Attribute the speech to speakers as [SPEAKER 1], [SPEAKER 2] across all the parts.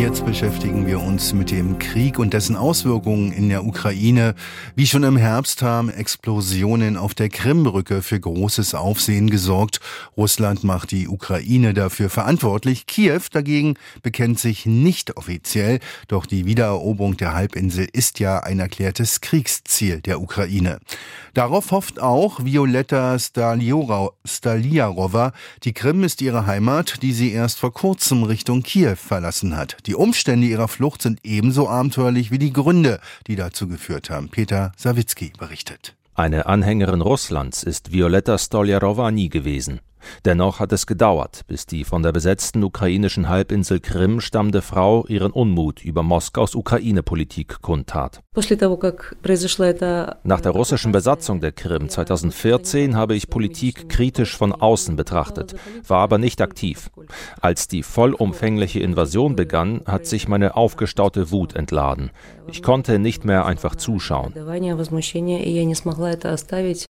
[SPEAKER 1] Jetzt beschäftigen wir uns mit dem Krieg und dessen Auswirkungen in der Ukraine. Wie schon im Herbst haben Explosionen auf der Krimbrücke für großes Aufsehen gesorgt. Russland macht die Ukraine dafür verantwortlich. Kiew dagegen bekennt sich nicht offiziell, doch die Wiedereroberung der Halbinsel ist ja ein erklärtes Kriegsziel der Ukraine. Darauf hofft auch Violetta Staliarova. Die Krim ist ihre Heimat, die sie erst vor kurzem Richtung Kiew verlassen hat. Die Umstände ihrer Flucht sind ebenso abenteuerlich wie die Gründe, die dazu geführt haben. Peter Sawicki berichtet.
[SPEAKER 2] Eine Anhängerin Russlands ist Violetta Stoljarowa nie gewesen. Dennoch hat es gedauert, bis die von der besetzten ukrainischen Halbinsel Krim stammende Frau ihren Unmut über Moskaus Ukraine-Politik kundtat. Nach der russischen Besatzung der Krim 2014 habe ich Politik kritisch von außen betrachtet, war aber nicht aktiv. Als die vollumfängliche Invasion begann, hat sich meine aufgestaute Wut entladen. Ich konnte nicht mehr einfach zuschauen.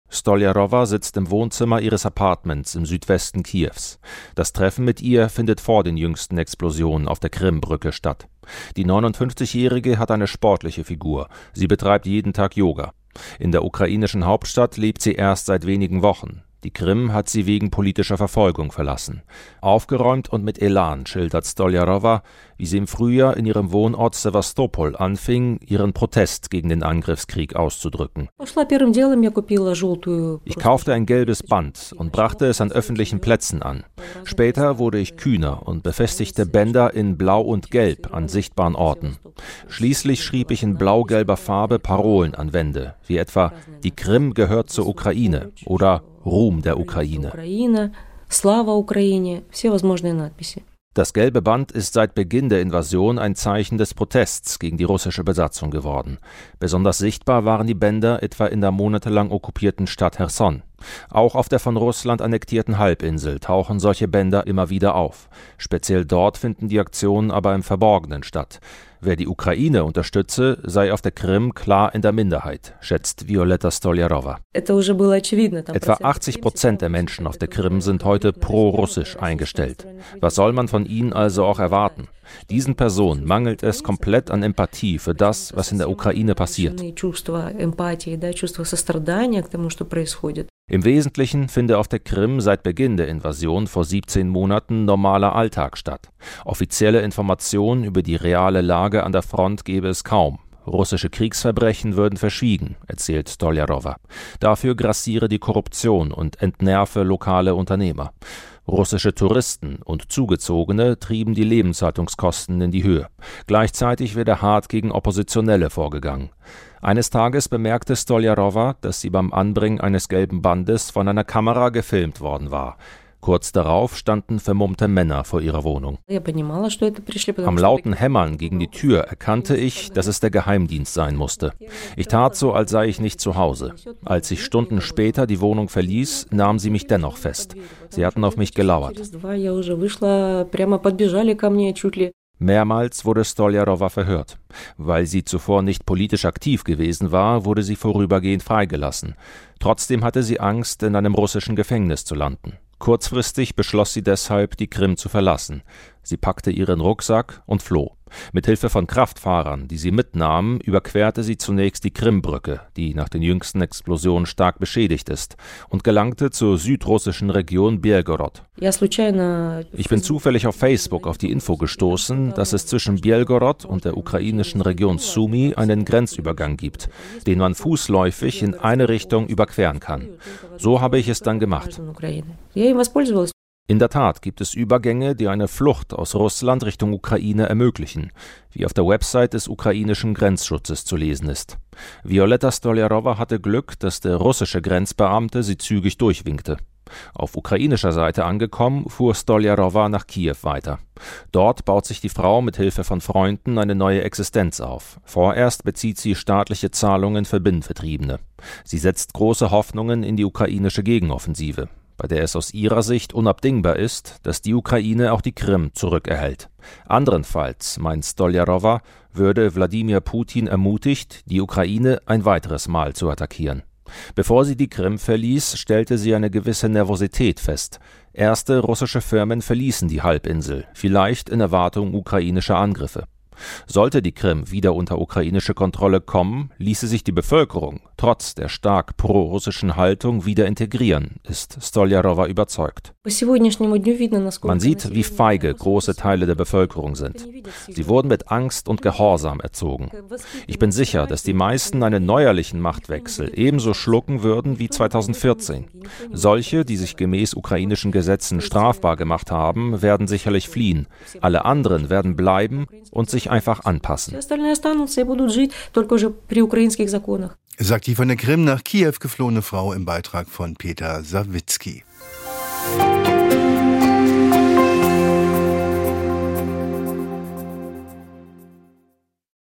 [SPEAKER 2] Stoljarowa sitzt im Wohnzimmer ihres Apartments im Südwesten Kiews. Das Treffen mit ihr findet vor den jüngsten Explosionen auf der Krimbrücke statt. Die 59-Jährige hat eine sportliche Figur. Sie betreibt jeden Tag Yoga. In der ukrainischen Hauptstadt lebt sie erst seit wenigen Wochen. Die Krim hat sie wegen politischer Verfolgung verlassen. Aufgeräumt und mit Elan schildert Stoljarowa, wie sie im Frühjahr in ihrem Wohnort Sevastopol anfing, ihren Protest gegen den Angriffskrieg auszudrücken. Ich kaufte ein gelbes Band und brachte es an öffentlichen Plätzen an. Später wurde ich kühner und befestigte Bänder in Blau und Gelb an sichtbaren Orten. Schließlich schrieb ich in blau-gelber Farbe Parolen an Wände, wie etwa Die Krim gehört zur Ukraine oder Ruhm der Ukraine. Das gelbe Band ist seit Beginn der Invasion ein Zeichen des Protests gegen die russische Besatzung geworden. Besonders sichtbar waren die Bänder etwa in der monatelang okkupierten Stadt Cherson. Auch auf der von Russland annektierten Halbinsel tauchen solche Bänder immer wieder auf. Speziell dort finden die Aktionen aber im Verborgenen statt. Wer die Ukraine unterstütze, sei auf der Krim klar in der Minderheit, schätzt Violetta Stoljarowa. Etwa 80 Prozent der Menschen auf der Krim sind heute pro-russisch eingestellt. Was soll man von ihnen also auch erwarten? Diesen Personen mangelt es komplett an Empathie für das, was in der Ukraine passiert. Im Wesentlichen finde auf der Krim seit Beginn der Invasion vor 17 Monaten normaler Alltag statt. Offizielle Informationen über die reale Lage an der Front gebe es kaum. Russische Kriegsverbrechen würden verschwiegen, erzählt Stoljarowa. Dafür grassiere die Korruption und entnerve lokale Unternehmer. Russische Touristen und Zugezogene trieben die Lebenshaltungskosten in die Höhe. Gleichzeitig werde hart gegen Oppositionelle vorgegangen. Eines Tages bemerkte Stoljarowa, dass sie beim Anbringen eines gelben Bandes von einer Kamera gefilmt worden war. Kurz darauf standen vermummte Männer vor ihrer Wohnung. Am lauten Hämmern gegen die Tür erkannte ich, dass es der Geheimdienst sein musste. Ich tat so, als sei ich nicht zu Hause. Als ich Stunden später die Wohnung verließ, nahmen sie mich dennoch fest. Sie hatten auf mich gelauert. Mehrmals wurde Stoljarowa verhört. Weil sie zuvor nicht politisch aktiv gewesen war, wurde sie vorübergehend freigelassen. Trotzdem hatte sie Angst, in einem russischen Gefängnis zu landen. Kurzfristig beschloss sie deshalb, die Krim zu verlassen. Sie packte ihren Rucksack und floh. Mit Hilfe von Kraftfahrern, die sie mitnahmen, überquerte sie zunächst die Krimbrücke, die nach den jüngsten Explosionen stark beschädigt ist, und gelangte zur südrussischen Region Bielgorod. Ich bin zufällig auf Facebook auf die Info gestoßen, dass es zwischen Bielgorod und der ukrainischen Region Sumy einen Grenzübergang gibt, den man fußläufig in eine Richtung überqueren kann. So habe ich es dann gemacht. In der Tat gibt es Übergänge, die eine Flucht aus Russland Richtung Ukraine ermöglichen, wie auf der Website des ukrainischen Grenzschutzes zu lesen ist. Violetta Stoljarowa hatte Glück, dass der russische Grenzbeamte sie zügig durchwinkte. Auf ukrainischer Seite angekommen, fuhr Stoljarowa nach Kiew weiter. Dort baut sich die Frau mit Hilfe von Freunden eine neue Existenz auf. Vorerst bezieht sie staatliche Zahlungen für Binnenvertriebene. Sie setzt große Hoffnungen in die ukrainische Gegenoffensive bei der es aus ihrer Sicht unabdingbar ist, dass die Ukraine auch die Krim zurückerhält. Anderenfalls, meint Stoljarowa, würde Wladimir Putin ermutigt, die Ukraine ein weiteres Mal zu attackieren. Bevor sie die Krim verließ, stellte sie eine gewisse Nervosität fest. Erste russische Firmen verließen die Halbinsel, vielleicht in Erwartung ukrainischer Angriffe. Sollte die Krim wieder unter ukrainische Kontrolle kommen, ließe sich die Bevölkerung trotz der stark prorussischen Haltung wieder integrieren, ist Stoljarowa überzeugt. Man sieht, wie feige große Teile der Bevölkerung sind. Sie wurden mit Angst und Gehorsam erzogen. Ich bin sicher, dass die meisten einen neuerlichen Machtwechsel ebenso schlucken würden wie 2014. Solche, die sich gemäß ukrainischen Gesetzen strafbar gemacht haben, werden sicherlich fliehen. Alle anderen werden bleiben und sich einfach anpassen.
[SPEAKER 1] Sagt die von der Krim nach Kiew geflohene Frau im Beitrag von Peter Sawicki.